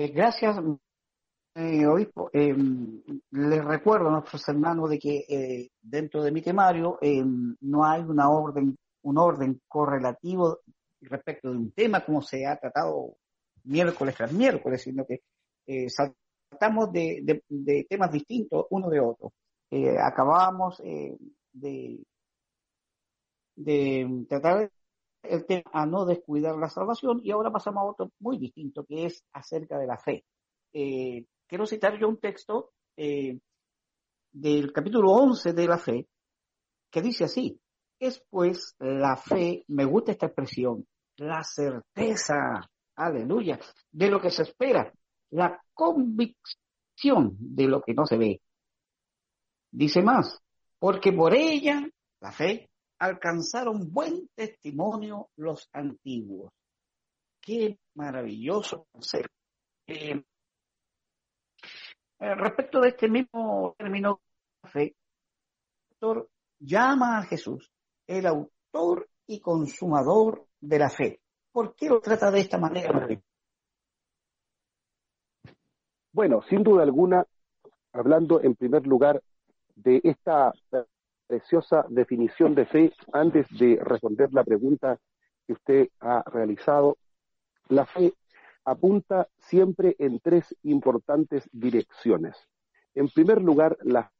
Eh, gracias, eh, obispo. Eh, les recuerdo a nuestros hermanos de que dentro de mi temario no hay una orden, un orden correlativo respecto de un tema como se ha tratado miércoles tras miércoles, sino que saltamos de, de, temas distintos uno de otro. acabamos de, de tratar el tema a no descuidar la salvación y ahora pasamos a otro muy distinto que es acerca de la fe. Eh, quiero citar yo un texto eh, del capítulo 11 de la fe que dice así, es pues la fe, me gusta esta expresión, la certeza, aleluya, de lo que se espera, la convicción de lo que no se ve. Dice más, porque por ella, la fe, alcanzaron buen testimonio los antiguos. Qué maravilloso concepto. Eh, eh, respecto de este mismo término fe, el autor llama a Jesús el autor y consumador de la fe. ¿Por qué lo trata de esta manera? Bueno, sin duda alguna, hablando en primer lugar de esta preciosa definición de fe antes de responder la pregunta que usted ha realizado. La fe apunta siempre en tres importantes direcciones. En primer lugar, la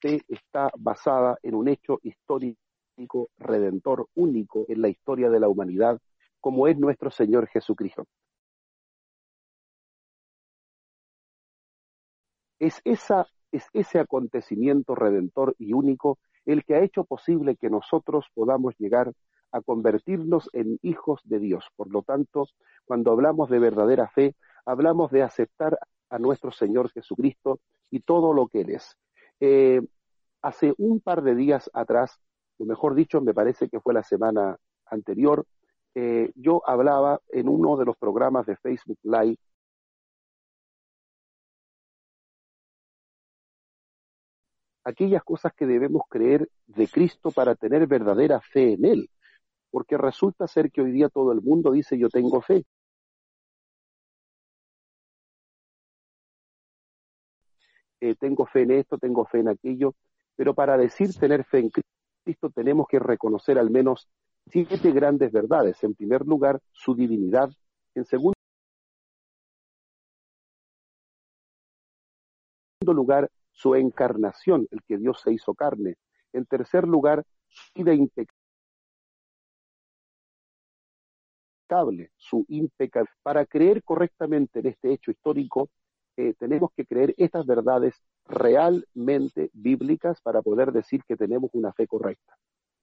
fe está basada en un hecho histórico redentor único en la historia de la humanidad, como es nuestro Señor Jesucristo. Es, esa, es ese acontecimiento redentor y único el que ha hecho posible que nosotros podamos llegar a convertirnos en hijos de Dios. Por lo tanto, cuando hablamos de verdadera fe, hablamos de aceptar a nuestro Señor Jesucristo y todo lo que Él es. Eh, hace un par de días atrás, o mejor dicho, me parece que fue la semana anterior, eh, yo hablaba en uno de los programas de Facebook Live aquellas cosas que debemos creer de Cristo para tener verdadera fe en Él. Porque resulta ser que hoy día todo el mundo dice yo tengo fe. Eh, tengo fe en esto, tengo fe en aquello, pero para decir tener fe en Cristo tenemos que reconocer al menos siete grandes verdades. En primer lugar, su divinidad. En segundo lugar, su encarnación, el que Dios se hizo carne. En tercer lugar, su vida impecable, su impecable. Para creer correctamente en este hecho histórico, eh, tenemos que creer estas verdades realmente bíblicas para poder decir que tenemos una fe correcta.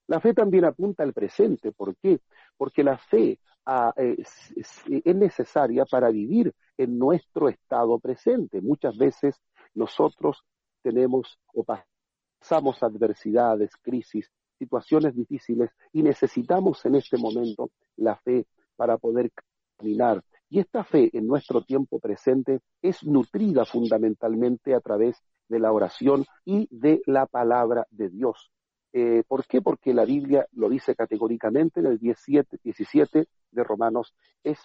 La fe también apunta al presente. ¿Por qué? Porque la fe ah, es, es necesaria para vivir en nuestro estado presente. Muchas veces nosotros tenemos o pasamos adversidades, crisis, situaciones difíciles y necesitamos en este momento la fe para poder caminar. Y esta fe en nuestro tiempo presente es nutrida fundamentalmente a través de la oración y de la palabra de Dios. Eh, ¿Por qué? Porque la Biblia lo dice categóricamente en el 17, 17 de Romanos, eh,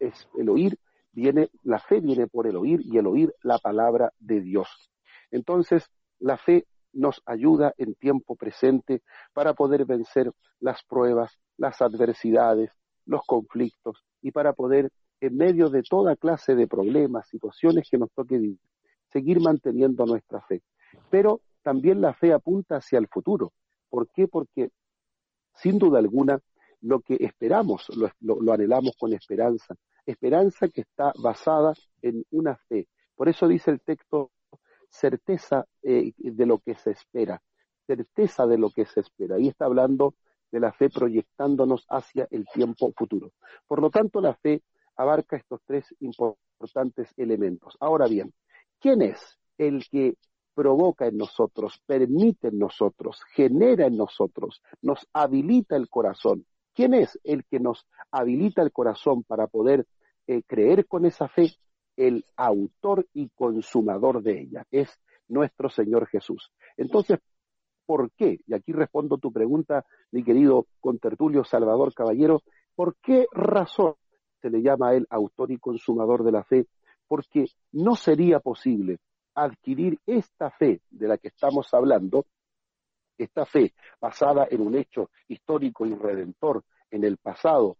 es el oír, viene, la fe viene por el oír y el oír la palabra de Dios. Entonces, la fe nos ayuda en tiempo presente para poder vencer las pruebas, las adversidades, los conflictos y para poder, en medio de toda clase de problemas, situaciones que nos toque vivir, seguir manteniendo nuestra fe. Pero también la fe apunta hacia el futuro. ¿Por qué? Porque, sin duda alguna, lo que esperamos, lo, lo anhelamos con esperanza, esperanza que está basada en una fe. Por eso dice el texto certeza eh, de lo que se espera, certeza de lo que se espera. Ahí está hablando de la fe proyectándonos hacia el tiempo futuro. Por lo tanto, la fe abarca estos tres importantes elementos. Ahora bien, ¿quién es el que provoca en nosotros, permite en nosotros, genera en nosotros, nos habilita el corazón? ¿Quién es el que nos habilita el corazón para poder eh, creer con esa fe? El autor y consumador de ella, es nuestro Señor Jesús. Entonces, ¿por qué? Y aquí respondo tu pregunta, mi querido contertulio Salvador Caballero, ¿por qué razón se le llama a él autor y consumador de la fe, porque no sería posible adquirir esta fe de la que estamos hablando, esta fe basada en un hecho histórico y redentor en el pasado,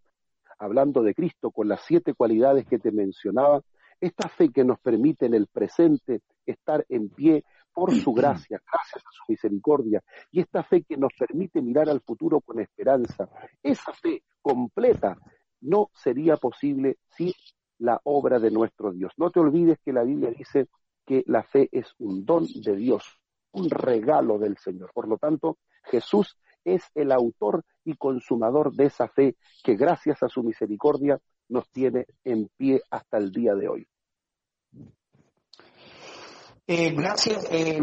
hablando de Cristo con las siete cualidades que te mencionaba, esta fe que nos permite en el presente estar en pie por su gracia, gracias a su misericordia, y esta fe que nos permite mirar al futuro con esperanza, esa fe completa no sería posible sin la obra de nuestro Dios. No te olvides que la Biblia dice que la fe es un don de Dios, un regalo del Señor. Por lo tanto, Jesús es el autor y consumador de esa fe que gracias a su misericordia nos tiene en pie hasta el día de hoy. Eh, gracias. Eh,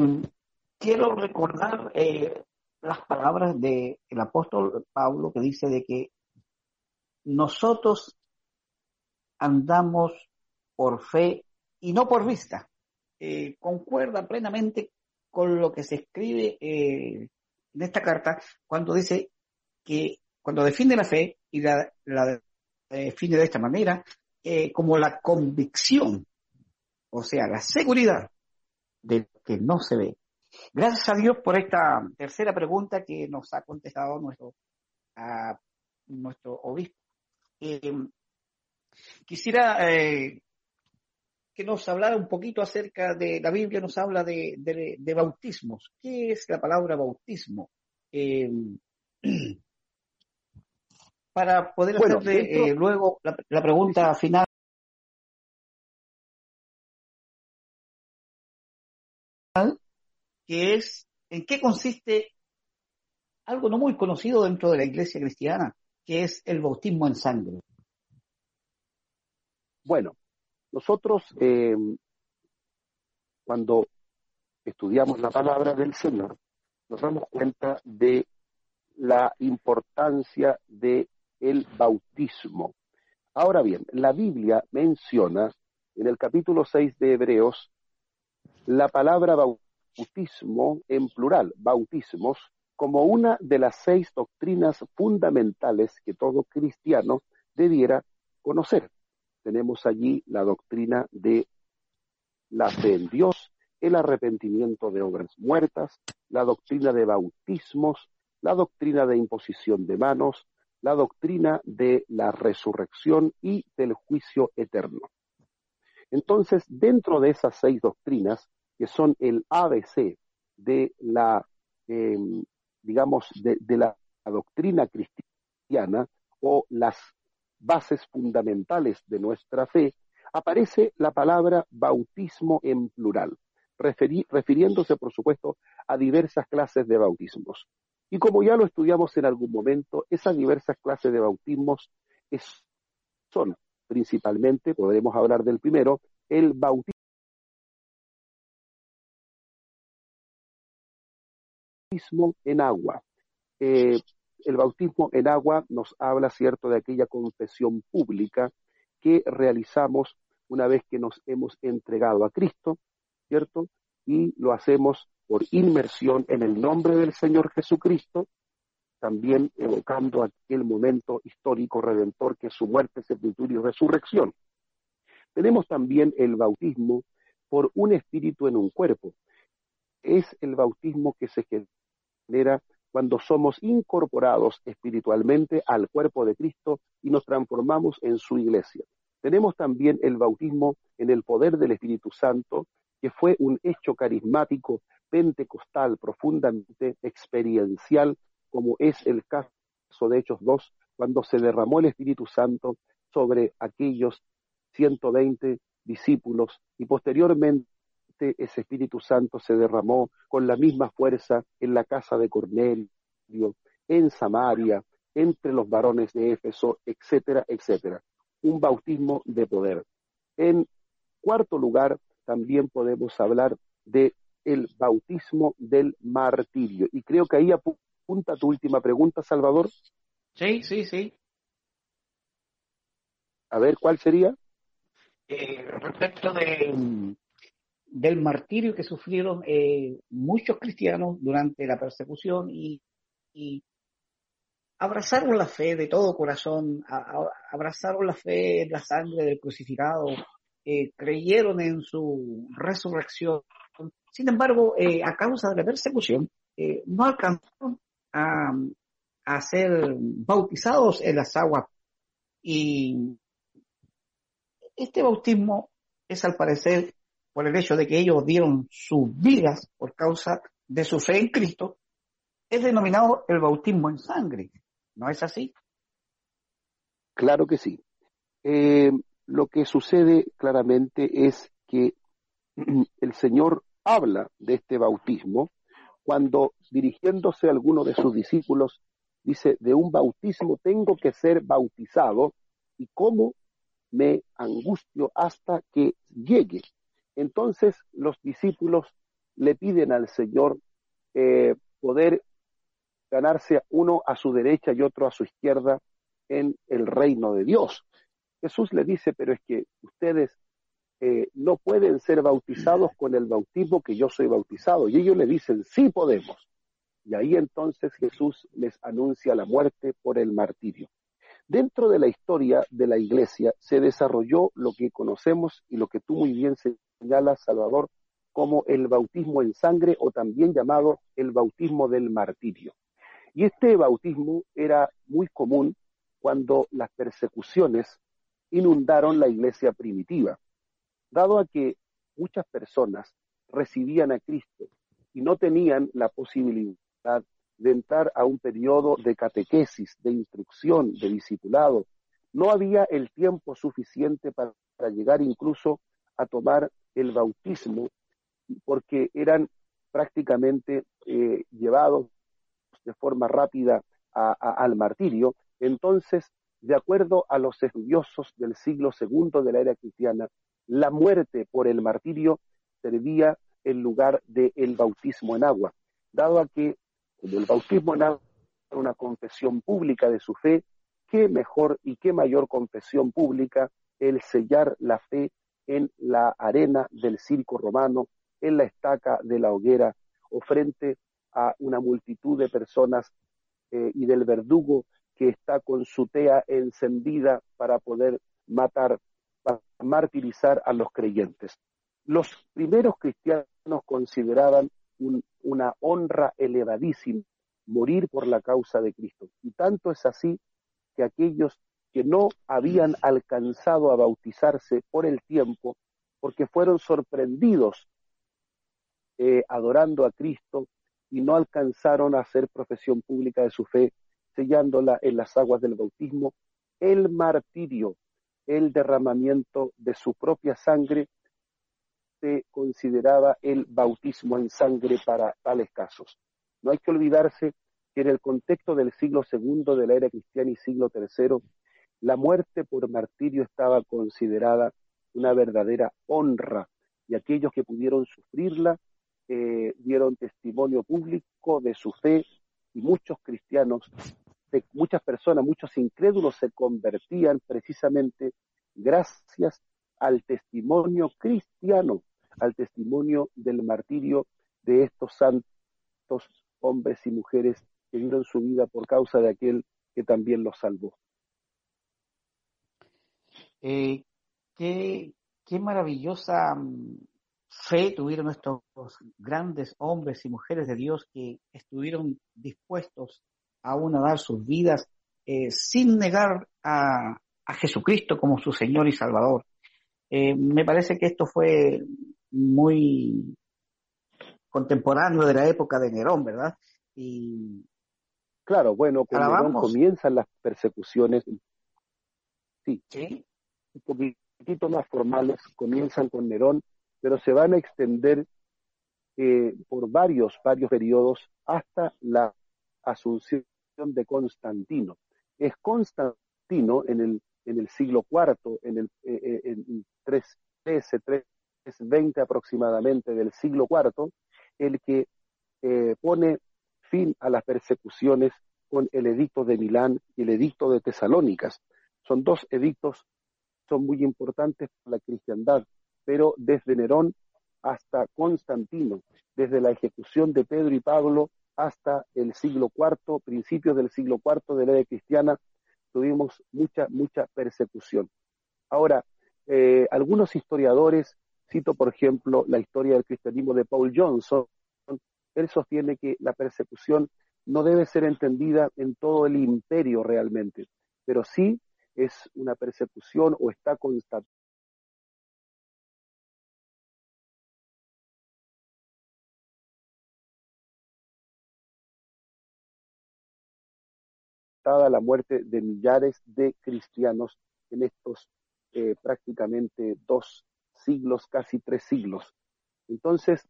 quiero recordar eh, las palabras del apóstol Pablo que dice de que nosotros andamos por fe y no por vista. concuerda plenamente con lo que se escribe en esta carta cuando dice que cuando define la fe y la, la define de esta manera como la convicción, o sea, la seguridad de que no se ve. Gracias a Dios por esta tercera pregunta que nos ha contestado nuestro, nuestro obispo. Eh, quisiera eh, que nos hablara un poquito acerca de, la Biblia nos habla de, de, bautismos. ¿Qué es la palabra bautismo? Eh, para poder hacerle luego la pregunta final que es en qué consiste algo no muy conocido dentro de la iglesia cristiana, que es el bautismo en sangre. Bueno, nosotros eh, cuando estudiamos la palabra del Señor, nos damos cuenta de la importancia de el bautismo. Ahora bien, la Biblia menciona en el capítulo 6 de Hebreos la palabra bautismo en plural, bautismos, como una de las seis doctrinas fundamentales que todo cristiano debiera conocer. Tenemos allí la doctrina de la fe en Dios, el arrepentimiento de obras muertas, la doctrina de bautismos, la doctrina de imposición de manos, la doctrina de la resurrección y del juicio eterno. Entonces, dentro de esas seis doctrinas, que son el ABC de la, em, digamos, de, la doctrina cristiana o las bases fundamentales de nuestra fe, aparece la palabra bautismo en plural, refiriéndose, por supuesto, a diversas clases de bautismos. Y como ya lo estudiamos en algún momento, esas diversas clases de bautismos son principalmente, podremos hablar del primero, el bautismo en agua. Eh, el bautismo en agua nos habla, ¿cierto?, de aquella confesión pública que realizamos una vez que nos hemos entregado a Cristo, ¿cierto? Y lo hacemos por inmersión en el nombre del Señor Jesucristo, también evocando aquel momento histórico redentor que es su muerte, sepultura y resurrección. Tenemos también el bautismo por un espíritu en un cuerpo. Es el bautismo que se cuando somos incorporados espiritualmente al cuerpo de Cristo y nos transformamos en su iglesia. Tenemos también el bautismo en el poder del Espíritu Santo, que fue un hecho carismático pentecostal profundamente experiencial, como es el caso de Hechos 2, cuando se derramó el Espíritu Santo sobre aquellos 120 discípulos y posteriormente ese Espíritu Santo se derramó con la misma fuerza en la casa de Cornelio, en Samaria, entre los varones de Éfeso, etcétera, etcétera. Un bautismo de poder. En cuarto lugar, también podemos hablar de el bautismo del martirio. Y creo que ahí apunta tu última pregunta, Salvador. Sí, sí, sí. A ver, ¿cuál sería? Eh, respecto de, del martirio que sufrieron eh, muchos cristianos durante la persecución y, abrazaron la fe de todo corazón, abrazaron la fe en la sangre del crucificado, eh, creyeron en su resurrección. Sin embargo, eh, a causa de la persecución, eh, no alcanzaron a, a, ser bautizados en las aguas. Y este bautismo es al parecer por el hecho de que ellos dieron sus vidas por causa de su fe en Cristo, es denominado el bautismo en sangre. ¿No es así? Claro que sí. Eh, lo que sucede claramente es que el Señor habla de este bautismo cuando dirigiéndose a alguno de sus discípulos dice, de un bautismo tengo que ser bautizado y cómo me angustio hasta que llegue. Entonces los discípulos le piden al Señor eh, poder ganarse uno a su derecha y otro a su izquierda en el reino de Dios. Jesús le dice, pero es que ustedes eh, no pueden ser bautizados con el bautismo que yo soy bautizado. Y ellos le dicen, sí podemos. Y ahí entonces Jesús les anuncia la muerte por el martirio. Dentro de la historia de la iglesia se desarrolló lo que conocemos y lo que tú muy bien señalas, Salvador, como el bautismo en sangre o también llamado el bautismo del martirio. Y este bautismo era muy común cuando las persecuciones inundaron la iglesia primitiva, dado a que muchas personas recibían a Cristo y no tenían la posibilidad de entrar a un periodo de catequesis, de instrucción, de discipulado. No había el tiempo suficiente para, llegar incluso a tomar el bautismo, porque eran prácticamente eh, llevados de forma rápida al martirio, entonces, de acuerdo a los estudiosos del siglo II de la era cristiana, la muerte por el martirio servía en lugar del bautismo en agua, dado a que como el bautismo en agua era una confesión pública de su fe, qué mejor y qué mayor confesión pública el sellar la fe en la arena del circo romano, en la estaca de la hoguera o frente a una multitud de personas eh, y del verdugo que está con su tea encendida para poder matar, para martirizar a los creyentes. Los primeros cristianos consideraban una honra elevadísima morir por la causa de Cristo. Y tanto es así que aquellos que no habían alcanzado a bautizarse por el tiempo, porque fueron sorprendidos eh, adorando a Cristo, y no alcanzaron a hacer profesión pública de su fe, sellándola en las aguas del bautismo, el martirio, el derramamiento de su propia sangre, se consideraba el bautismo en sangre para tales casos. No hay que olvidarse que en el contexto del siglo segundo de la era cristiana y siglo tercero, la muerte por martirio estaba considerada una verdadera honra y aquellos que pudieron sufrirla eh, dieron testimonio público de su fe y muchos cristianos, muchas personas, muchos incrédulos se convertían precisamente gracias al testimonio cristiano, al testimonio del martirio de estos santos hombres y mujeres que dieron su vida por causa de aquel que también los salvó. Eh, qué, qué maravillosa mm, fe tuvieron estos grandes hombres y mujeres de Dios que estuvieron dispuestos aún a dar sus vidas eh, sin negar a, Jesucristo como su Señor y Salvador. Eh, me parece que esto fue muy contemporáneo de la época de Nerón, ¿verdad? Y claro, bueno, con Nerón comienzan las persecuciones. Sí, ¿Sí? un poquitito más formales, comienzan con Nerón pero se van a extender eh, por varios, varios periodos hasta la asunción de Constantino. Es Constantino en el, en el siglo IV, en el eh, eh, en 313, 320 aproximadamente del siglo IV, el que pone fin a las persecuciones con el edicto de Milán y el edicto de Tesalónicas. Son dos edictos, son muy importantes para la cristiandad pero desde Nerón hasta Constantino, desde la ejecución de Pedro y Pablo hasta el siglo IV, principios del siglo IV de la era cristiana, tuvimos mucha, mucha persecución. Ahora, eh, algunos historiadores, cito por ejemplo la historia del cristianismo de Paul Johnson, él sostiene que la persecución no debe ser entendida en todo el imperio realmente, pero sí es una persecución o está la muerte de millares de cristianos en estos eh, prácticamente dos siglos, casi tres siglos. Entonces,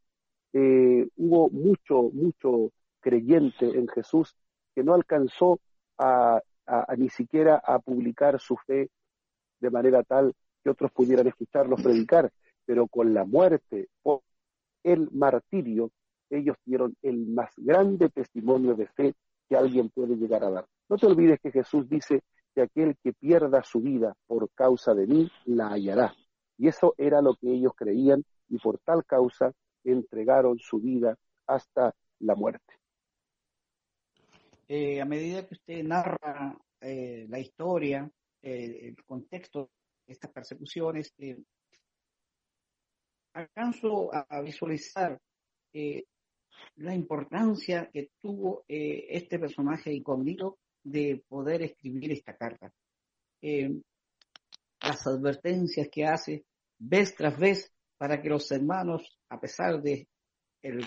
eh, hubo mucho, mucho creyente en Jesús que no alcanzó a, ni siquiera a publicar su fe de manera tal que otros pudieran escucharlos predicar, pero con la muerte o el martirio, ellos dieron el más grande testimonio de fe que alguien puede llegar a dar. No te olvides que Jesús dice que aquel que pierda su vida por causa de mí, la hallará. Y eso era lo que ellos creían y por tal causa entregaron su vida hasta la muerte. Eh, a medida que usted narra eh, la historia, eh, el contexto de estas persecuciones, alcanzo a visualizar la importancia que tuvo este personaje incógnito de poder escribir esta carta. Eh, las advertencias que hace vez tras vez para que los hermanos, a pesar de el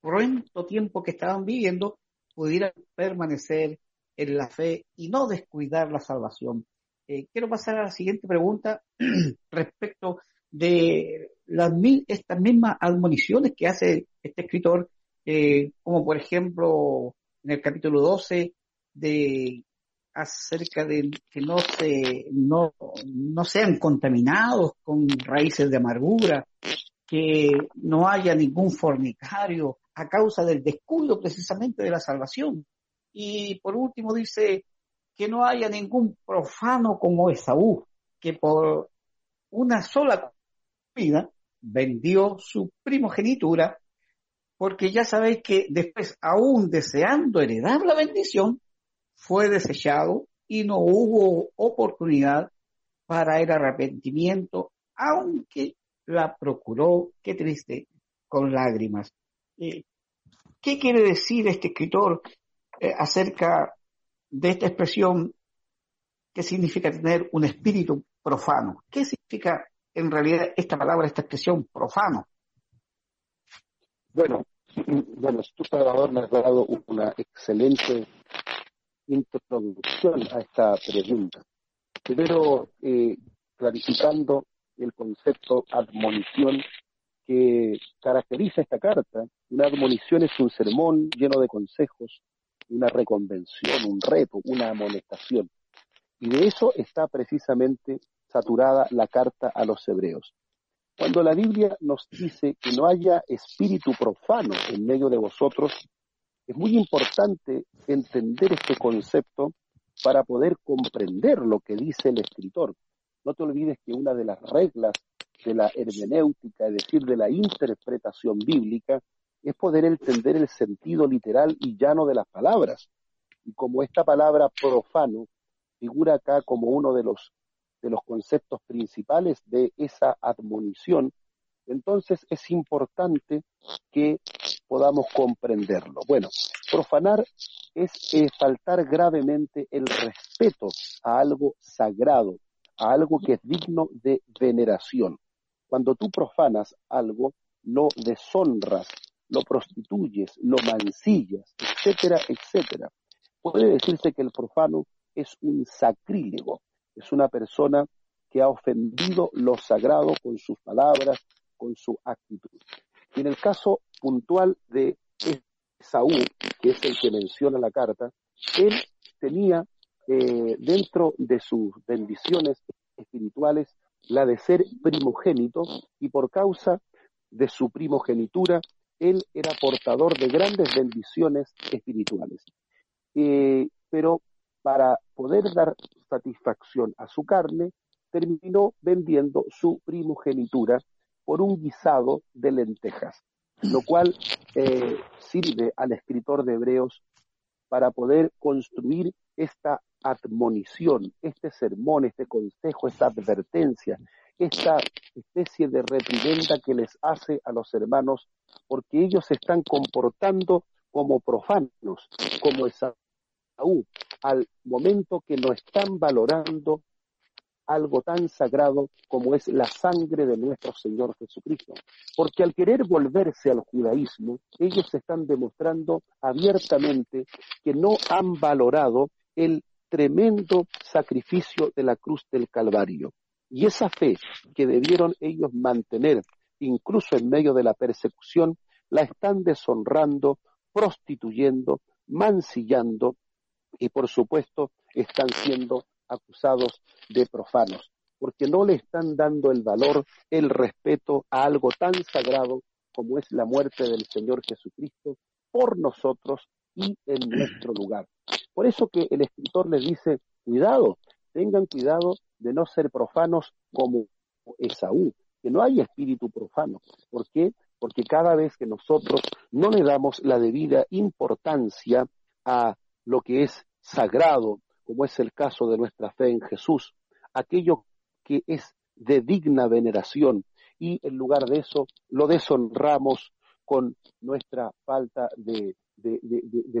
pronto tiempo que estaban viviendo, pudieran permanecer en la fe y no descuidar la salvación. Eh, quiero pasar a la siguiente pregunta respecto de las, estas mismas admoniciones que hace este escritor, eh, como por ejemplo en el capítulo 12, de acerca de que no se no, no sean contaminados con raíces de amargura, que no haya ningún fornicario a causa del descuido precisamente de la salvación. Y por último dice que no haya ningún profano como Esaú, que por una sola vida vendió su primogenitura, porque ya sabéis que después, aún deseando heredar la bendición, fue desechado y no hubo oportunidad para el arrepentimiento, aunque la procuró, qué triste, con lágrimas. Eh, ¿Qué quiere decir este escritor eh, acerca de esta expresión? ¿Qué significa tener un espíritu profano? ¿Qué significa en realidad esta palabra, esta expresión profano? Bueno, bueno, tú, Salvador, me has dado una excelente introducción a esta pregunta. Primero, eh, clarificando el concepto admonición que caracteriza esta carta. Una admonición es un sermón lleno de consejos, una reconvención, un reto, una amonestación. Y de eso está precisamente saturada la carta a los hebreos. Cuando la Biblia nos dice que no haya espíritu profano en medio de vosotros, es muy importante entender este concepto para poder comprender lo que dice el escritor. No te olvides que una de las reglas de la hermenéutica, es decir, de la interpretación bíblica, es poder entender el sentido literal y llano de las palabras. Y como esta palabra profano figura acá como uno de los, de los conceptos principales de esa admonición, entonces es importante que podamos comprenderlo. Bueno, profanar es eh, faltar gravemente el respeto a algo sagrado, a algo que es digno de veneración. Cuando tú profanas algo, lo deshonras, lo prostituyes, lo mancillas, etcétera, etcétera. Puede decirse que el profano es un sacrílego, es una persona que ha ofendido lo sagrado con sus palabras, con su actitud. Y en el caso puntual de Saúl, que es el que menciona la carta, él tenía eh, dentro de sus bendiciones espirituales la de ser primogénito y por causa de su primogenitura, él era portador de grandes bendiciones espirituales. Eh, pero para poder dar satisfacción a su carne, terminó vendiendo su primogenitura por un guisado de lentejas. Lo cual eh, sirve al escritor de Hebreos para poder construir esta admonición, este sermón, este consejo, esta advertencia, esta especie de reprimenda que les hace a los hermanos porque ellos se están comportando como profanos, como Esaú, al momento que no están valorando algo tan sagrado como es la sangre de nuestro Señor Jesucristo. Porque al querer volverse al judaísmo, ellos están demostrando abiertamente que no han valorado el tremendo sacrificio de la cruz del Calvario. Y esa fe que debieron ellos mantener, incluso en medio de la persecución, la están deshonrando, prostituyendo, mancillando y por supuesto están siendo acusados de profanos, porque no le están dando el valor, el respeto a algo tan sagrado como es la muerte del Señor Jesucristo por nosotros y en nuestro lugar. Por eso que el escritor les dice, cuidado, tengan cuidado de no ser profanos como Esaú, que no hay espíritu profano. ¿Por qué? Porque cada vez que nosotros no le damos la debida importancia a lo que es sagrado, como es el caso de nuestra fe en Jesús, aquello que es de digna veneración, y en lugar de eso lo deshonramos con nuestra falta de,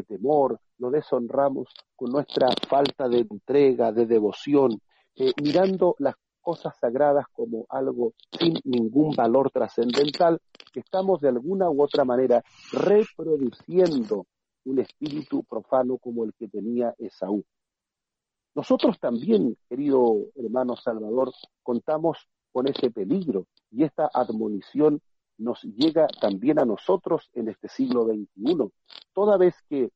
temor, lo deshonramos con nuestra falta de entrega, de devoción, eh, mirando las cosas sagradas como algo sin ningún valor trascendental, estamos de alguna u otra manera reproduciendo un espíritu profano como el que tenía Esaú. Nosotros también, querido hermano Salvador, contamos con ese peligro y esta admonición nos llega también a nosotros en este siglo XXI, toda vez que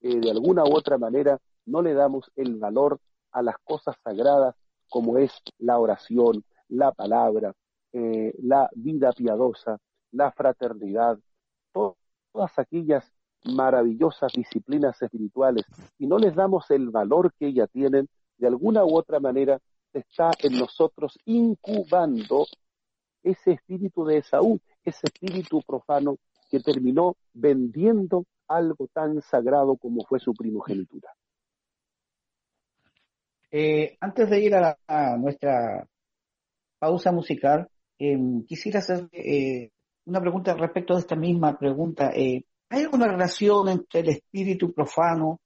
eh, de alguna u otra manera no le damos el valor a las cosas sagradas como es la oración, la palabra, eh, la vida piadosa, la fraternidad, todas aquellas maravillosas disciplinas espirituales y no les damos el valor que ellas tienen, de alguna u otra manera está en nosotros incubando ese espíritu de Esaú, ese espíritu profano que terminó vendiendo algo tan sagrado como fue su primogenitura. Eh, antes de ir a, nuestra pausa musical, em, quisiera hacer eh, una pregunta respecto de esta misma pregunta. Eh, ¿Hay alguna relación entre el espíritu profano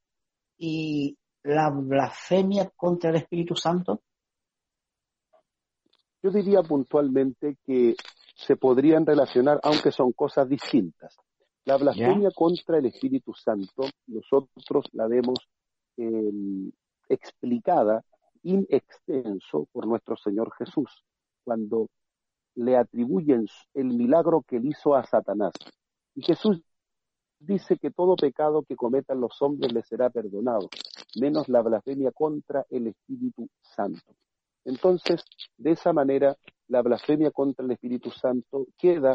y la blasfemia contra el Espíritu Santo? Yo diría puntualmente que se podrían relacionar, aunque son cosas distintas. La blasfemia contra el Espíritu Santo, nosotros la vemos em, explicada in extenso por nuestro Señor Jesús, cuando le atribuyen el milagro que él hizo a Satanás. Y Jesús dice que todo pecado que cometan los hombres les será perdonado, menos la blasfemia contra el Espíritu Santo. Entonces, de esa manera, la blasfemia contra el Espíritu Santo queda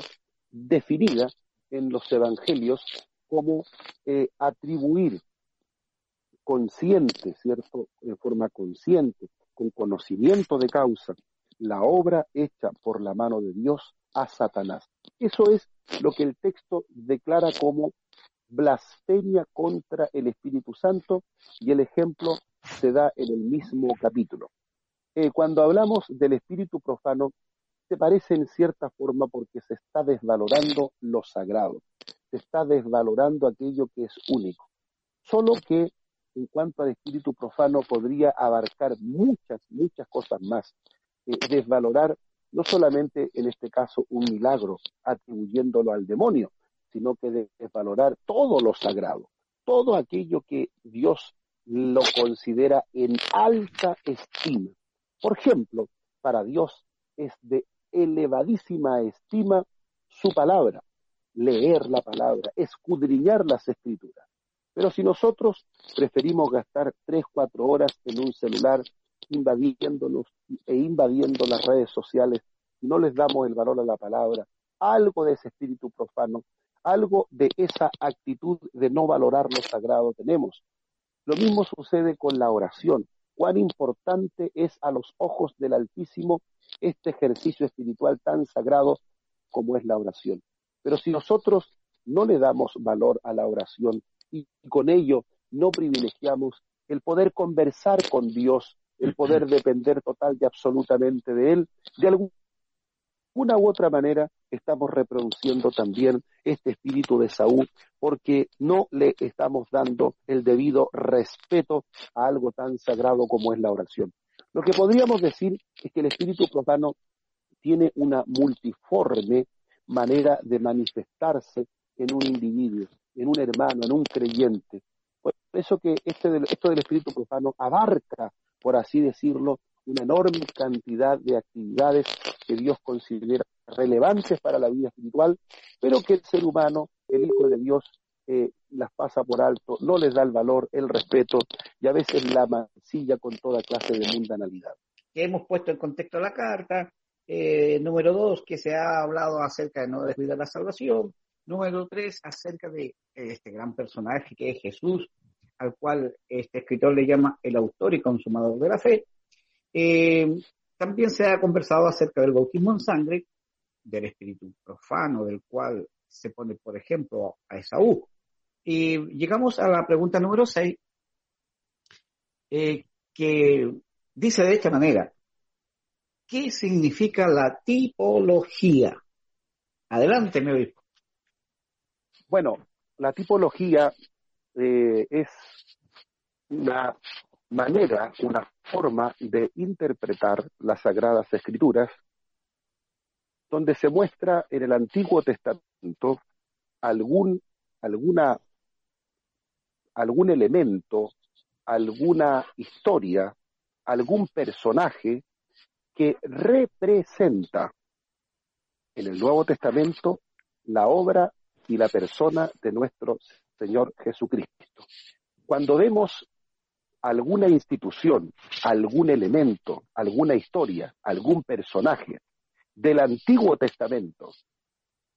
definida en los evangelios como eh, atribuir consciente, ¿cierto? En forma consciente, con conocimiento de causa, la obra hecha por la mano de Dios a Satanás. Eso es lo que el texto declara como blasfemia contra el Espíritu Santo y el ejemplo se da en el mismo capítulo. Eh, cuando hablamos del espíritu profano, se parece en cierta forma porque se está desvalorando lo sagrado, se está desvalorando aquello que es único. Solo que en cuanto al espíritu profano podría abarcar muchas, muchas cosas más. Eh, desvalorar no solamente en este caso un milagro atribuyéndolo al demonio, sino que desvalorar todo lo sagrado, todo aquello que Dios lo considera en alta estima. Por ejemplo, para Dios es de elevadísima estima su palabra, leer la palabra, escudriñar las escrituras. Pero si nosotros preferimos gastar tres, cuatro horas en un celular invadiéndonos e invadiendo las redes sociales no les damos el valor a la palabra, algo de ese espíritu profano, algo de esa actitud de no valorar lo sagrado tenemos. Lo mismo sucede con la oración. Cuán importante es a los ojos del Altísimo este ejercicio espiritual tan sagrado como es la oración. Pero si nosotros no le damos valor a la oración y con ello no privilegiamos el poder conversar con Dios, el poder depender total y absolutamente de Él, de alguna u otra manera estamos reproduciendo también este espíritu de Saúl porque no le estamos dando el debido respeto a algo tan sagrado como es la oración. Lo que podríamos decir es que el espíritu profano tiene una multiforme manera de manifestarse en un individuo, en un hermano, en un creyente. Por eso que este esto del espíritu profano abarca, por así decirlo, una enorme cantidad de actividades que Dios considera relevantes para la vida espiritual, pero que el ser humano, el Hijo de Dios, eh, las pasa por alto, no les da el valor, el respeto y a veces la mancilla con toda clase de mundanalidad. Hemos puesto en contexto la carta. Eh, número dos, que se ha hablado acerca de no descuidar la salvación. Número tres, acerca de este gran personaje que es Jesús, al cual este escritor le llama el autor y consumador de la fe. Eh, también se ha conversado acerca del bautismo en sangre, del espíritu profano, del cual se pone, por ejemplo, a Esaú. Y llegamos a la pregunta número 6, eh, que dice de esta manera, ¿qué significa la tipología? Adelante, me obispo. Bueno, la tipología eh, es una manera, una forma de interpretar las sagradas escrituras, donde se muestra en el Antiguo Testamento algún, alguna, algún elemento, alguna historia, algún personaje que representa en el Nuevo Testamento la obra y la persona de nuestro Señor Jesucristo. Cuando vemos alguna institución, algún elemento, alguna historia, algún personaje del Antiguo Testamento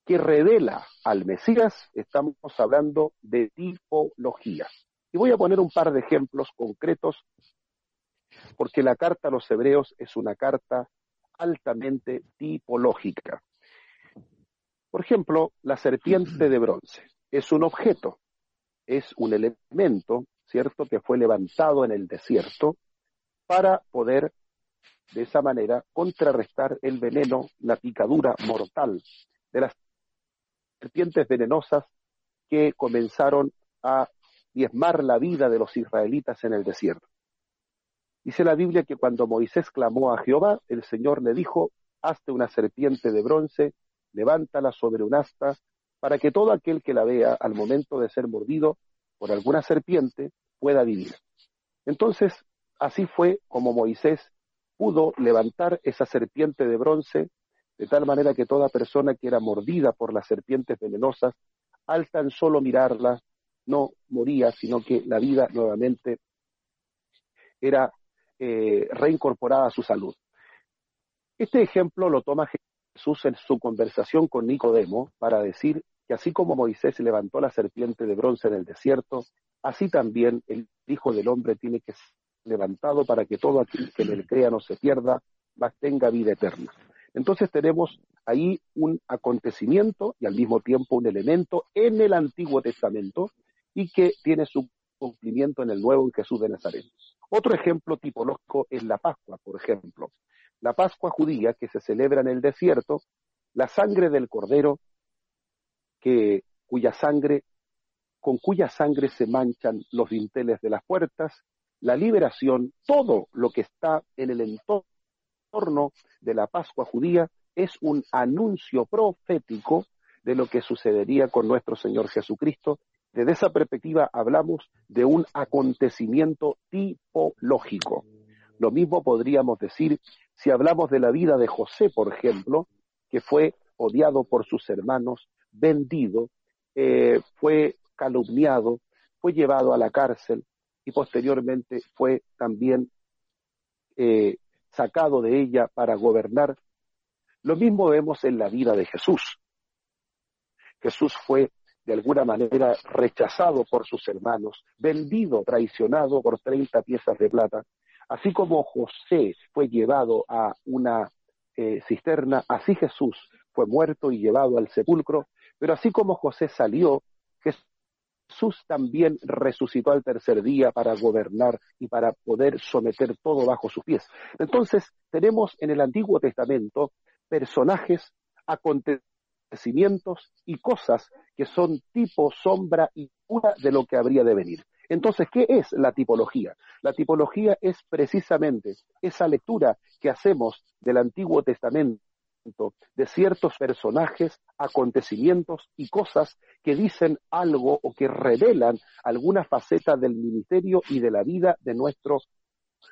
que revela al Mesías, estamos hablando de tipología. Y voy a poner un par de ejemplos concretos, porque la carta a los hebreos es una carta altamente tipológica. Por ejemplo, la serpiente de bronce es un objeto, es un elemento ¿cierto? Que fue levantado en el desierto para poder de esa manera contrarrestar el veneno, la picadura mortal de las serpientes venenosas que comenzaron a diezmar la vida de los israelitas en el desierto. Dice la Biblia que cuando Moisés clamó a Jehová, el Señor le dijo, hazte una serpiente de bronce, levántala sobre un asta, para que todo aquel que la vea al momento de ser mordido por alguna serpiente pueda vivir. Entonces, así fue como Moisés pudo levantar esa serpiente de bronce, de tal manera que toda persona que era mordida por las serpientes venenosas, al tan solo mirarla, no moría, sino que la vida nuevamente era eh, reincorporada a su salud. Este ejemplo lo toma Jesús en su conversación con Nicodemo para decir que así como Moisés levantó la serpiente de bronce en el desierto, así también el Hijo del Hombre tiene que levantado para que todo aquel que le crea no se pierda, mas tenga vida eterna. Entonces tenemos ahí un acontecimiento y al mismo tiempo un elemento en el Antiguo Testamento y que tiene su cumplimiento en el Nuevo en Jesús de Nazaret. Otro ejemplo tipológico es la Pascua, por ejemplo. La Pascua judía que se celebra en el desierto, la sangre del cordero que, cuya sangre, con cuya sangre se manchan los dinteles de las puertas, la liberación, todo lo que está en el entorno de la Pascua judía es un anuncio profético de lo que sucedería con nuestro Señor Jesucristo. Desde esa perspectiva hablamos de un acontecimiento tipológico. Lo mismo podríamos decir si hablamos de la vida de José, por ejemplo, que fue odiado por sus hermanos, vendido, eh, fue calumniado, fue llevado a la cárcel y posteriormente fue también eh, sacado de ella para gobernar. Lo mismo vemos en la vida de Jesús. Jesús fue de alguna manera rechazado por sus hermanos, vendido, traicionado por 30 piezas de plata, así como José fue llevado a una eh, cisterna, así Jesús fue muerto y llevado al sepulcro Pero así como José salió, Jesús también resucitó al tercer día para gobernar y para poder someter todo bajo sus pies. Entonces, tenemos en el Antiguo Testamento personajes, acontecimientos y cosas que son tipo, sombra y cura de lo que habría de venir. Entonces, ¿qué es la tipología? La tipología es precisamente esa lectura que hacemos del Antiguo Testamento de ciertos personajes, acontecimientos y cosas que dicen algo o que revelan alguna faceta del ministerio y de la vida de nuestro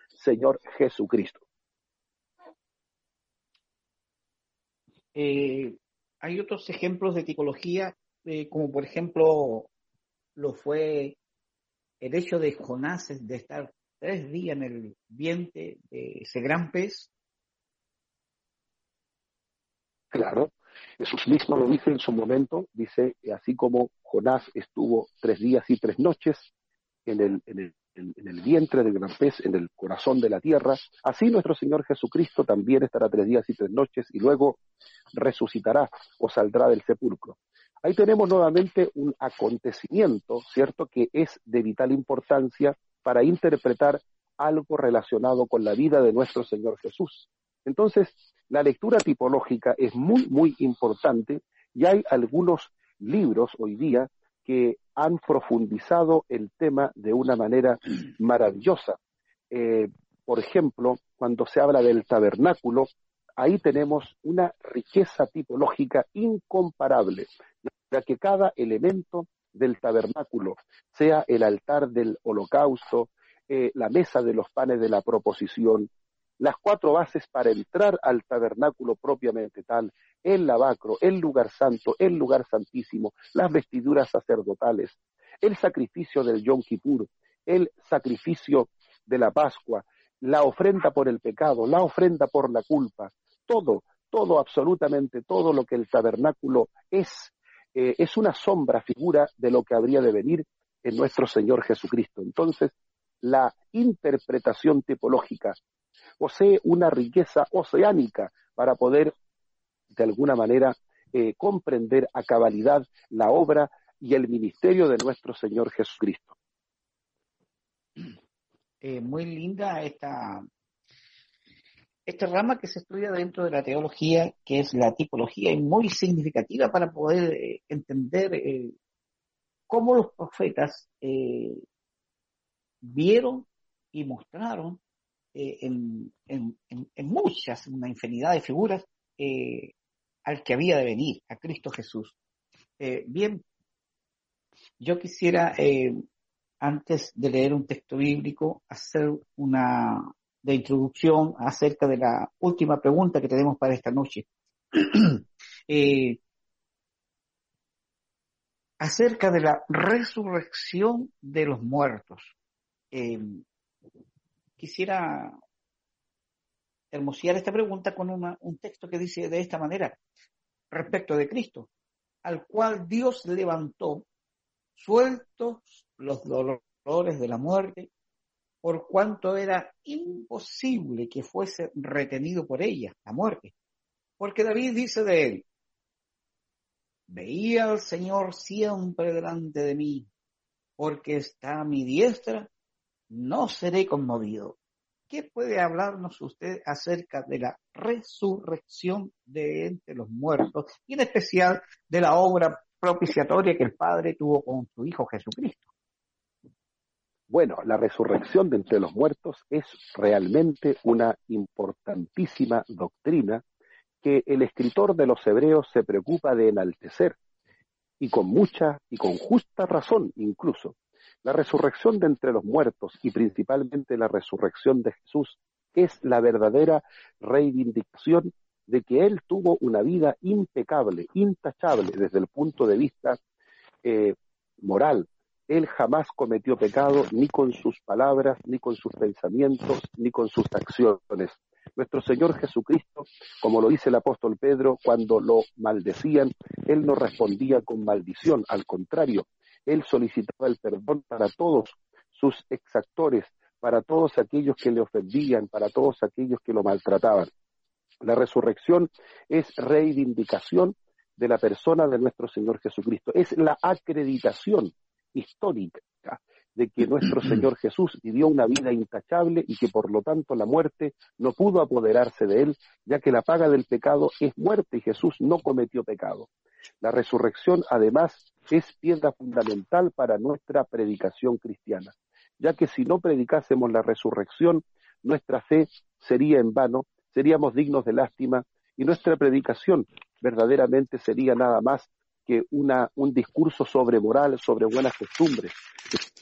Señor Jesucristo. Eh, hay otros ejemplos de tipología, eh, como por ejemplo lo fue el hecho de Jonás de estar tres días en el vientre de ese gran pez, Claro, Jesús mismo lo dice en su momento, dice, así como Jonás estuvo tres días y tres noches en el, en el, en el vientre del gran pez, en el corazón de la tierra, así nuestro Señor Jesucristo también estará tres días y tres noches y luego resucitará o saldrá del sepulcro. Ahí tenemos nuevamente un acontecimiento, ¿cierto?, que es de vital importancia para interpretar algo relacionado con la vida de nuestro Señor Jesús. Entonces, la lectura tipológica es muy, muy importante y hay algunos libros hoy día que han profundizado el tema de una manera maravillosa. Eh, por ejemplo, cuando se habla del tabernáculo, ahí tenemos una riqueza tipológica incomparable, ya que cada elemento del tabernáculo, sea el altar del holocausto, eh, la mesa de los panes de la proposición, las cuatro bases para entrar al tabernáculo propiamente tal, el lavacro, el lugar santo, el lugar santísimo, las vestiduras sacerdotales, el sacrificio del Yom Kippur, el sacrificio de la Pascua, la ofrenda por el pecado, la ofrenda por la culpa, todo, todo, absolutamente todo lo que el tabernáculo es, eh, es una sombra, figura de lo que habría de venir en nuestro Señor Jesucristo. Entonces, la interpretación tipológica posee una riqueza oceánica para poder, de alguna manera, eh, comprender a cabalidad la obra y el ministerio de nuestro Señor Jesucristo. Eh, muy linda esta, esta rama que se estudia dentro de la teología, que es la tipología, y muy significativa para poder eh, entender cómo los profetas vieron y mostraron eh, en, muchas, una infinidad de figuras, eh, al que había de venir, a Cristo Jesús. Eh, bien, yo quisiera, antes de leer un texto bíblico, hacer una de introducción acerca de la última pregunta que tenemos para esta noche. acerca de la resurrección de los muertos quisiera hermosear esta pregunta con un texto que dice de esta manera, respecto de Cristo, al cual Dios levantó, sueltos los dolores de la muerte, por cuanto era imposible que fuese retenido por ella, la muerte. Porque David dice de él, veía al Señor siempre delante de mí, porque está a mi diestra no seré conmovido. ¿Qué puede hablarnos usted acerca de la resurrección de entre los muertos y en especial de la obra propiciatoria que el Padre tuvo con su Hijo Jesucristo? Bueno, la resurrección de entre los muertos es realmente una importantísima doctrina que el escritor de los Hebreos se preocupa de enaltecer y con mucha y con justa razón incluso, la resurrección de entre los muertos y principalmente la resurrección de Jesús es la verdadera reivindicación de que Él tuvo una vida impecable, intachable desde el punto de vista eh, moral. Él jamás cometió pecado ni con sus palabras, ni con sus pensamientos, ni con sus acciones. Nuestro Señor Jesucristo, como lo dice el apóstol Pedro, cuando lo maldecían, Él no respondía con maldición, al contrario, él solicitaba el perdón para todos sus exactores, para todos aquellos que le ofendían, para todos aquellos que lo maltrataban. La resurrección es reivindicación de la persona de nuestro Señor Jesucristo. Es la acreditación histórica de que nuestro Señor Jesús vivió una vida intachable y que por lo tanto la muerte no pudo apoderarse de él, ya que la paga del pecado es muerte y Jesús no cometió pecado. La resurrección además es piedra fundamental para nuestra predicación cristiana, ya que si no predicásemos la resurrección, nuestra fe sería en vano, seríamos dignos de lástima y nuestra predicación verdaderamente sería nada más que una, un discurso sobre moral, sobre buenas costumbres.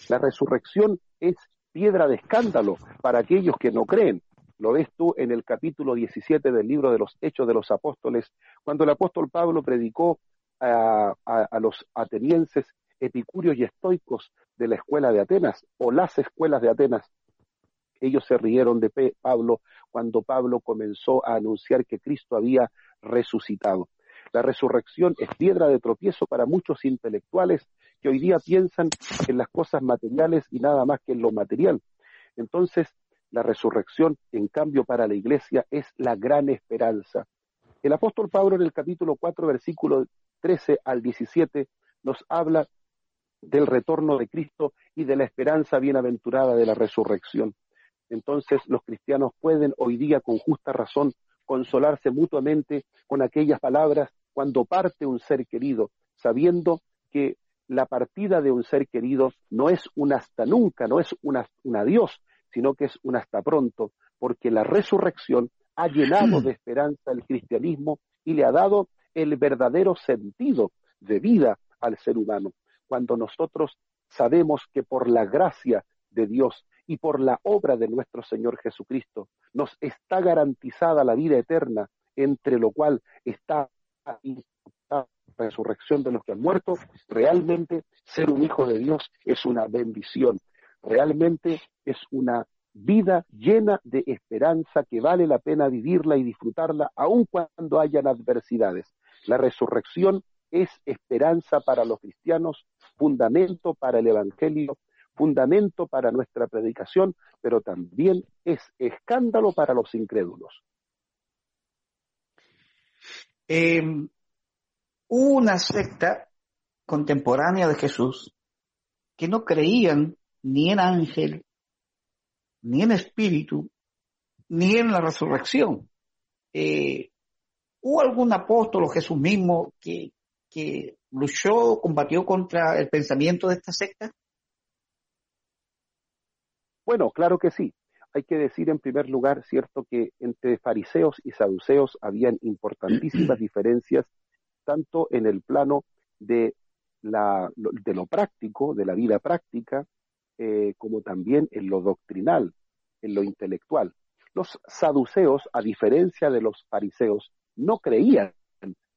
La resurrección es piedra de escándalo para aquellos que no creen. Lo ves tú en el capítulo 17 del libro de los Hechos de los Apóstoles, cuando el apóstol Pablo predicó a, a los atenienses epicúreos y estoicos de la escuela de Atenas o las escuelas de Atenas. Ellos se rieron de Pablo cuando Pablo comenzó a anunciar que Cristo había resucitado. La resurrección es piedra de tropiezo para muchos intelectuales que hoy día piensan en las cosas materiales y nada más que en lo material. Entonces, la resurrección, en cambio, para la iglesia es la gran esperanza. El apóstol Pablo en el capítulo 4, versículo 13 al 17, nos habla del retorno de Cristo y de la esperanza bienaventurada de la resurrección. Entonces los cristianos pueden hoy día con justa razón consolarse mutuamente con aquellas palabras cuando parte un ser querido, sabiendo que la partida de un ser querido no es un hasta nunca, no es un, adiós, sino que es un hasta pronto, porque la resurrección ha llenado de esperanza el cristianismo y le ha dado el verdadero sentido de vida al ser humano. Cuando nosotros sabemos que por la gracia de Dios y por la obra de nuestro Señor Jesucristo nos está garantizada la vida eterna, entre lo cual está la resurrección de los que han muerto, realmente ser un hijo de Dios es una bendición, realmente es una vida llena de esperanza que vale la pena vivirla y disfrutarla aun cuando hayan adversidades. La resurrección es esperanza para los cristianos, fundamento para el Evangelio fundamento para nuestra predicación, pero también es escándalo para los incrédulos. Em, una secta contemporánea de Jesús que no creían ni en ángel, ni en espíritu, ni en la resurrección. Eh, ¿Hubo algún apóstol o Jesús mismo que, que luchó, combatió contra el pensamiento de esta secta? Bueno, claro que sí. Hay que decir en primer lugar, cierto, que entre fariseos y saduceos habían importantísimas diferencias, tanto en el plano de, la, de lo práctico, de la vida práctica, eh, como también en lo doctrinal, en lo intelectual. Los saduceos, a diferencia de los fariseos, no creían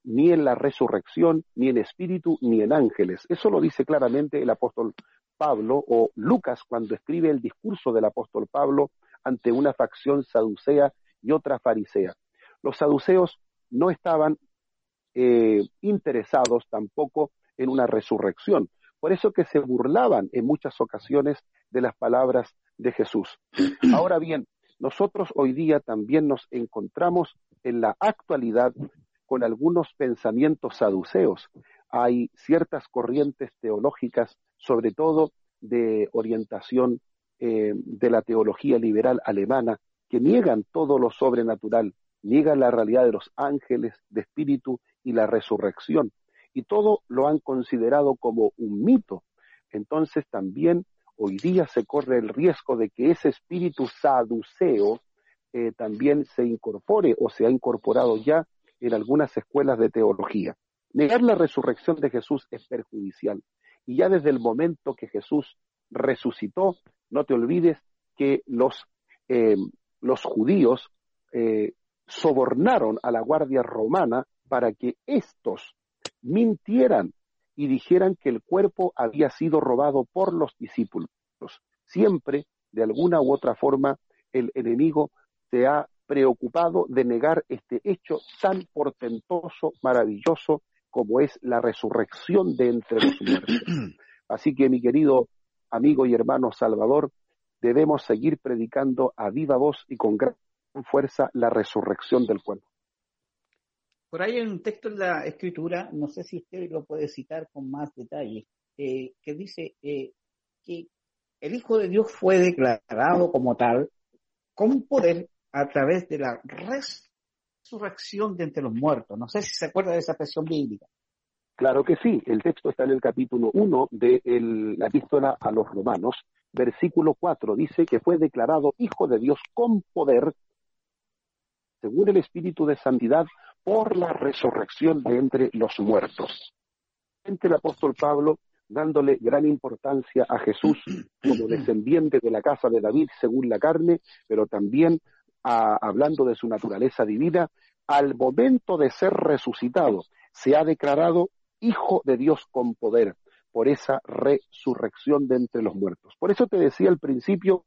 ni en la resurrección, ni en espíritu, ni en ángeles. Eso lo dice claramente el apóstol Pablo o Lucas cuando escribe el discurso del apóstol Pablo ante una facción saducea y otra farisea. Los saduceos no estaban eh, interesados tampoco en una resurrección. Por eso que se burlaban en muchas ocasiones de las palabras de Jesús. Ahora bien, nosotros hoy día también nos encontramos en la actualidad con algunos pensamientos saduceos. Hay ciertas corrientes teológicas sobre todo de orientación eh, de la teología liberal alemana, que niegan todo lo sobrenatural, niegan la realidad de los ángeles, de espíritu y la resurrección, y todo lo han considerado como un mito. Entonces también hoy día se corre el riesgo de que ese espíritu saduceo eh, también se incorpore o se ha incorporado ya en algunas escuelas de teología. Negar la resurrección de Jesús es perjudicial. Y ya desde el momento que Jesús resucitó, no te olvides que los, eh, los judíos eh, sobornaron a la guardia romana para que estos mintieran y dijeran que el cuerpo había sido robado por los discípulos. Siempre, de alguna u otra forma, el enemigo se ha preocupado de negar este hecho tan portentoso, maravilloso como es la resurrección de entre los muertos. Así que mi querido amigo y hermano Salvador, debemos seguir predicando a viva voz y con gran fuerza la resurrección del cuerpo. Por ahí hay un texto en la escritura, no sé si usted lo puede citar con más detalle, eh, que dice eh, que el Hijo de Dios fue declarado como tal con poder a través de la resurrección de entre los muertos. No sé si se acuerda de esa expresión bíblica. Claro que sí, el texto está en el capítulo 1 de la epístola a los romanos, versículo 4, dice que fue declarado Hijo de Dios con poder, según el Espíritu de Santidad, por la resurrección de entre los muertos. El apóstol Pablo dándole gran importancia a Jesús como descendiente de la casa de David según la carne, pero también hablando de su naturaleza divina, al momento de ser resucitado, se ha declarado Hijo de Dios con poder por esa resurrección de entre los muertos. Por eso te decía al principio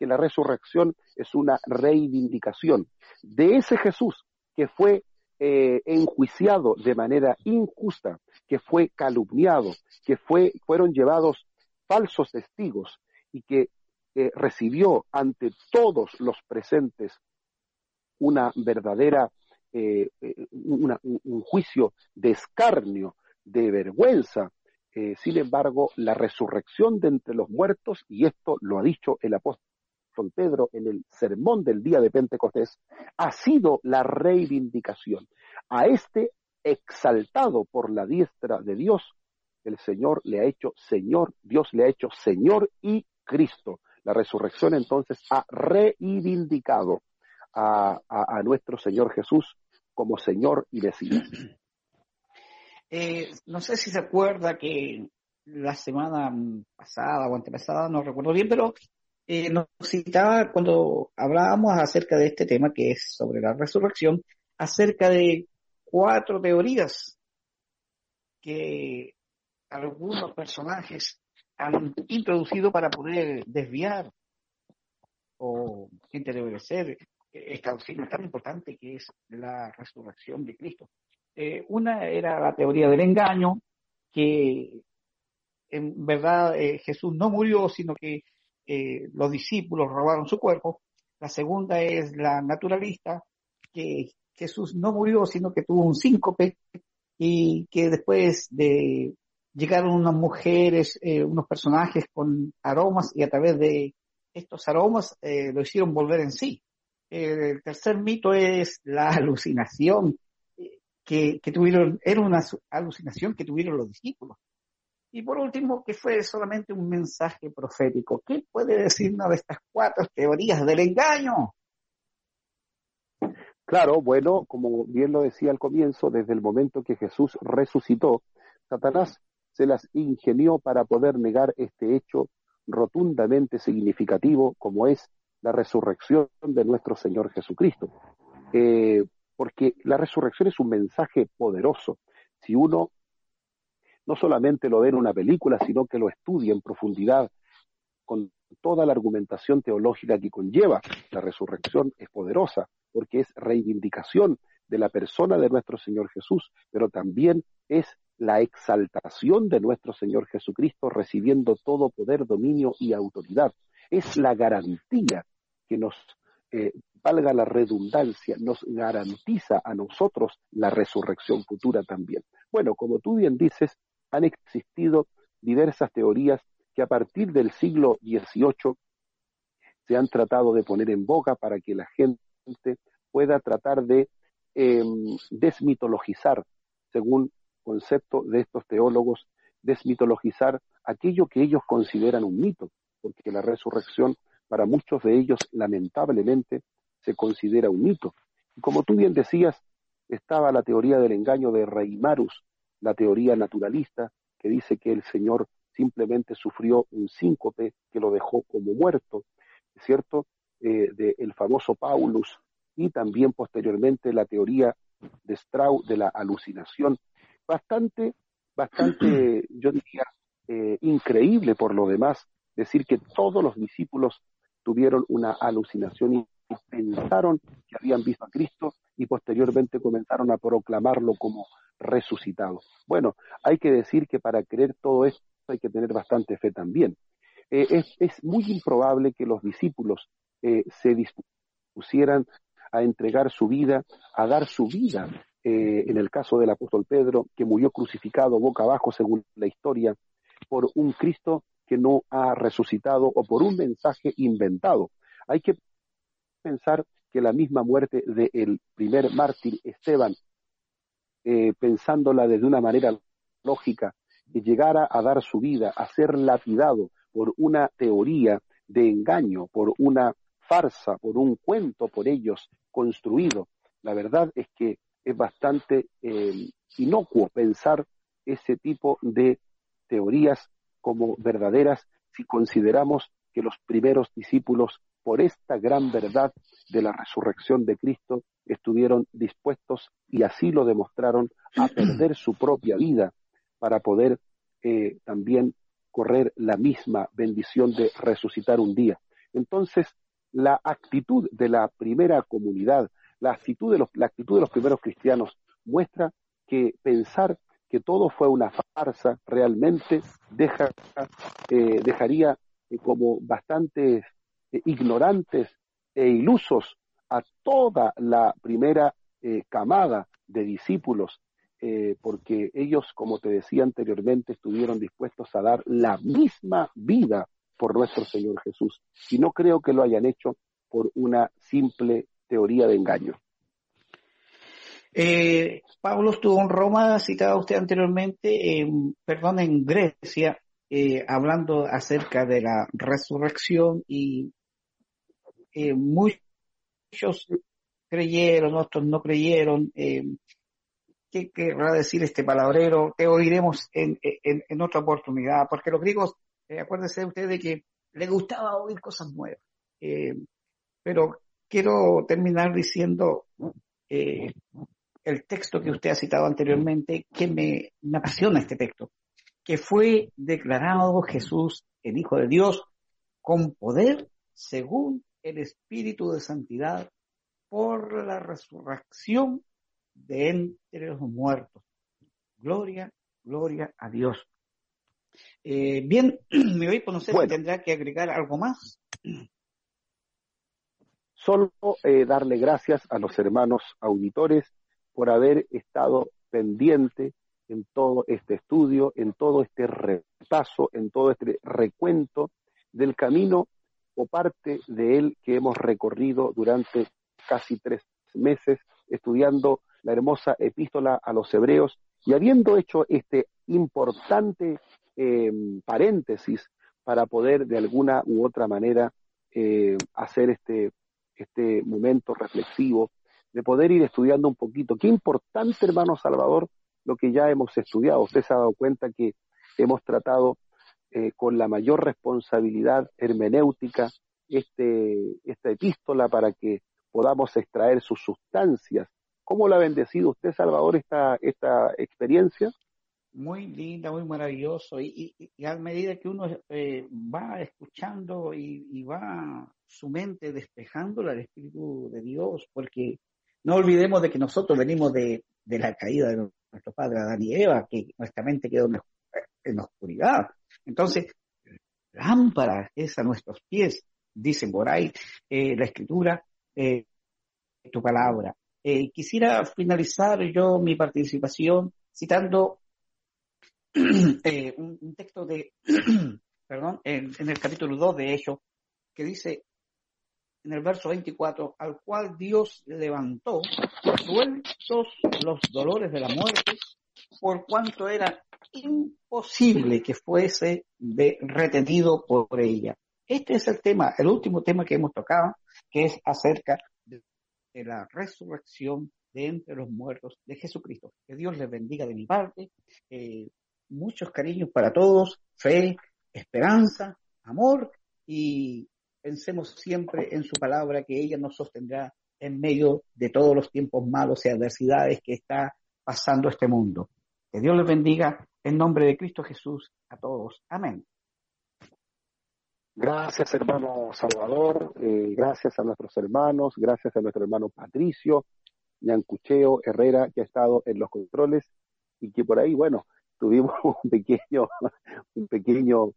que la resurrección es una reivindicación de ese Jesús que fue eh, enjuiciado de manera injusta, que fue calumniado, que fue, fueron llevados falsos testigos y que eh, recibió ante todos los presentes una verdadera, eh, un juicio de escarnio, de vergüenza. sin embargo, la resurrección de entre los muertos, y esto lo ha dicho el apóstol Pedro en el sermón del día de Pentecostés, ha sido la reivindicación. A este exaltado por la diestra de Dios, el Señor le ha hecho Señor, Dios le ha hecho Señor y Cristo. La resurrección entonces ha reivindicado a, nuestro Señor Jesús como Señor y Mesías. Eh, no sé si se acuerda que la semana pasada o antepasada, no recuerdo bien, pero eh, nos citaba cuando hablábamos acerca de este tema que es sobre la resurrección, acerca de cuatro teorías que algunos personajes han introducido para poder desviar o ser esta doctrina tan importante que es la resurrección de Cristo. Eh, una era la teoría del engaño, que en verdad eh, Jesús no murió, sino que eh, los discípulos robaron su cuerpo. La segunda es la naturalista, que Jesús no murió, sino que tuvo un síncope y que después de llegaron unas mujeres, eh, unos personajes con aromas y a través de estos aromas eh, lo hicieron volver en sí. El tercer mito es la alucinación que, que tuvieron, era una alucinación que tuvieron los discípulos. Y por último, que fue solamente un mensaje profético. ¿Qué puede decirnos de estas cuatro teorías del engaño? Claro, bueno, como bien lo decía al comienzo, desde el momento que Jesús resucitó, Satanás se las ingenió para poder negar este hecho rotundamente significativo como es la resurrección de nuestro Señor Jesucristo. Eh, porque la resurrección es un mensaje poderoso. Si uno no solamente lo ve en una película, sino que lo estudia en profundidad con toda la argumentación teológica que conlleva. La resurrección es poderosa porque es reivindicación de la persona de nuestro Señor Jesús, pero también es la exaltación de nuestro Señor Jesucristo recibiendo todo poder, dominio y autoridad. Es la garantía que nos, eh, valga la redundancia, nos garantiza a nosotros la resurrección futura también. Bueno, como tú bien dices, han existido diversas teorías que a partir del siglo XVIII se han tratado de poner en boca para que la gente pueda tratar de em, desmitologizar, según concepto de estos teólogos, desmitologizar aquello que ellos consideran un mito, porque la resurrección para muchos de ellos lamentablemente se considera un mito. Y como tú bien decías, estaba la teoría del engaño de Reimarus, la teoría naturalista que dice que el Señor simplemente sufrió un síncope que lo dejó como muerto, ¿cierto? Eh, del famoso Paulus y también posteriormente la teoría de Strauss de la alucinación, bastante, bastante, yo diría, eh, increíble por lo demás, decir que todos los discípulos tuvieron una alucinación pensaron que habían visto a Cristo y posteriormente comenzaron a proclamarlo como resucitado. Bueno, hay que decir que para creer todo esto hay que tener bastante fe también. Eh, es, muy improbable que los discípulos eh, se dispusieran a entregar su vida, a dar su vida eh, en el caso del apóstol Pedro, que murió crucificado boca abajo según la historia, por un Cristo que no ha resucitado o por un mensaje inventado. Hay que pensar que la misma muerte del primer mártir Esteban, eh, pensándola desde una manera lógica, llegara a dar su vida, a ser lapidado por una teoría de engaño, por una farsa, por un cuento por ellos construido. La verdad es que es bastante eh, inocuo pensar ese tipo de teorías como verdaderas si consideramos que los primeros discípulos, por esta gran verdad de la resurrección de Cristo, estuvieron dispuestos y así lo demostraron a perder su propia vida para poder eh, también correr la misma bendición de resucitar un día. Entonces, la actitud de la primera comunidad, la actitud de los, la actitud de los primeros cristianos muestra que pensar que todo fue una farsa realmente deja, eh, dejaría eh, como bastante eh, ignorantes e ilusos a toda la primera camada de discípulos, porque ellos, como te decía anteriormente, estuvieron dispuestos a dar la misma vida por nuestro Señor Jesús. Y no creo que lo hayan hecho por una simple teoría de engaño. Eh, Pablo estuvo en Roma, citado usted anteriormente, perdón, en Grecia, eh, hablando acerca de la resurrección y eh, muchos creyeron, otros no creyeron. Eh, ¿Qué querrá decir este palabrero? Te oiremos en, en, otra oportunidad, porque los griegos, acuérdense usted de que le gustaba oír cosas nuevas. pero quiero terminar diciendo eh, el texto que usted ha citado anteriormente, que me, apasiona este texto, que fue declarado Jesús el Hijo de Dios con poder según el Espíritu de Santidad por la resurrección de entre los muertos. Gloria, gloria a Dios. Eh, bien, me voy a conocer si tendrá que agregar algo más. Solo eh, darle gracias a los hermanos auditores por haber estado pendiente en todo este estudio, en todo este repaso, en todo este recuento del camino parte de él que hemos recorrido durante casi tres meses estudiando la hermosa epístola a los hebreos y habiendo hecho este importante eh, paréntesis para poder de alguna u otra manera eh, hacer este, este momento reflexivo de poder ir estudiando un poquito. Qué importante, hermano Salvador, lo que ya hemos estudiado. Usted se ha dado cuenta que hemos tratado eh, con la mayor responsabilidad hermenéutica este, esta epístola para que podamos extraer sus sustancias. ¿Cómo lo ha bendecido usted, Salvador, esta, esta experiencia? Muy linda, muy maravilloso. Y, a medida que uno eh, va escuchando y, y, va su mente despejándola al Espíritu de Dios, porque no olvidemos de que nosotros venimos de, la caída de nuestro padre Adán y Eva, que nuestra mente quedó en la oscuridad. Entonces, lámpara es a nuestros pies, dice por ahí eh, la escritura, eh, tu palabra. Eh, quisiera finalizar yo mi participación citando un, texto de, perdón, en, el capítulo 2 de Hecho, que dice, en el verso 24, al cual Dios levantó, sueltos los dolores de la muerte, por cuanto era imposible que fuese de, retenido por ella. Este es el tema, el último tema que hemos tocado, que es acerca de, la resurrección de entre los muertos de Jesucristo. Que Dios les bendiga de mi parte. Eh, muchos cariños para todos, fe, esperanza, amor y pensemos siempre en su palabra, que ella nos sostendrá en medio de todos los tiempos malos y adversidades que está pasando este mundo. Que Dios les bendiga en nombre de Cristo Jesús a todos. Amén. Gracias, hermano Salvador. Eh, gracias a nuestros hermanos. Gracias a nuestro hermano Patricio, Yancucheo Herrera, que ha estado en los controles y que por ahí, bueno, tuvimos un pequeño, un pequeño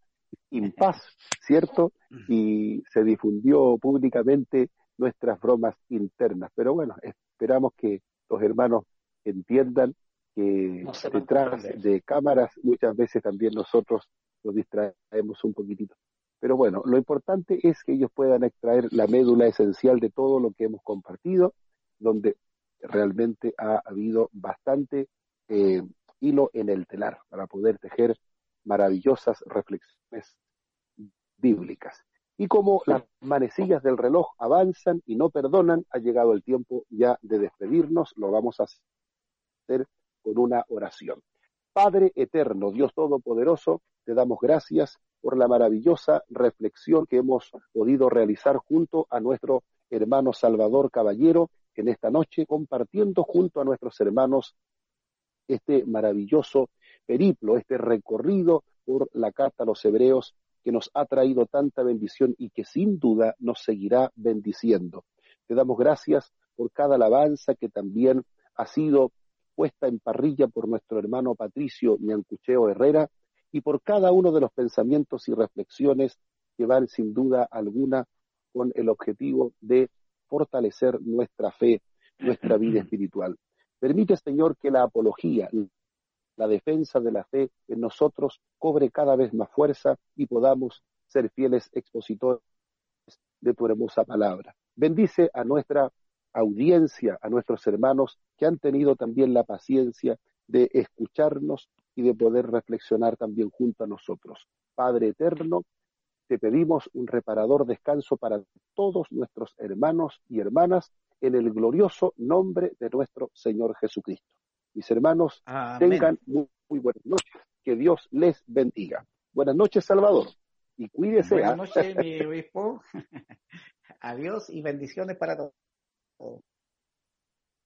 impas, ¿cierto? Y se difundió públicamente nuestras bromas internas. Pero bueno, esperamos que los hermanos entiendan que detrás de cámaras muchas veces también nosotros nos distraemos un poquitito. Pero bueno, lo importante es que ellos puedan extraer la médula esencial de todo lo que hemos compartido, donde realmente ha habido bastante eh, hilo en el telar para poder tejer maravillosas reflexiones bíblicas. Y como las manecillas del reloj avanzan y no perdonan, ha llegado el tiempo ya de despedirnos. Lo vamos a hacer con una oración. Padre eterno, Dios Todopoderoso, te damos gracias por la maravillosa reflexión que hemos podido realizar junto a nuestro hermano Salvador Caballero en esta noche, compartiendo junto a nuestros hermanos este maravilloso periplo, este recorrido por la carta a los hebreos que nos ha traído tanta bendición y que sin duda nos seguirá bendiciendo. Te damos gracias por cada alabanza que también ha sido puesta en parrilla por nuestro hermano Patricio Ñancucheo Herrera, y por cada uno de los pensamientos y reflexiones que van sin duda alguna con el objetivo de fortalecer nuestra fe, nuestra vida espiritual. Permite, Señor, que la apología, la defensa de la fe en nosotros cobre cada vez más fuerza y podamos ser fieles expositores de tu hermosa palabra. Bendice a nuestra audiencia, a nuestros hermanos que han tenido también la paciencia de escucharnos y de poder reflexionar también junto a nosotros. Padre eterno, te pedimos un reparador descanso para todos nuestros hermanos y hermanas en el glorioso nombre de nuestro Señor Jesucristo. Mis hermanos, tengan muy, buenas noches. Que Dios les bendiga. Buenas noches, Salvador. Y cuídese. Buenas noches, mi obispo. Adiós y bendiciones para todos. people.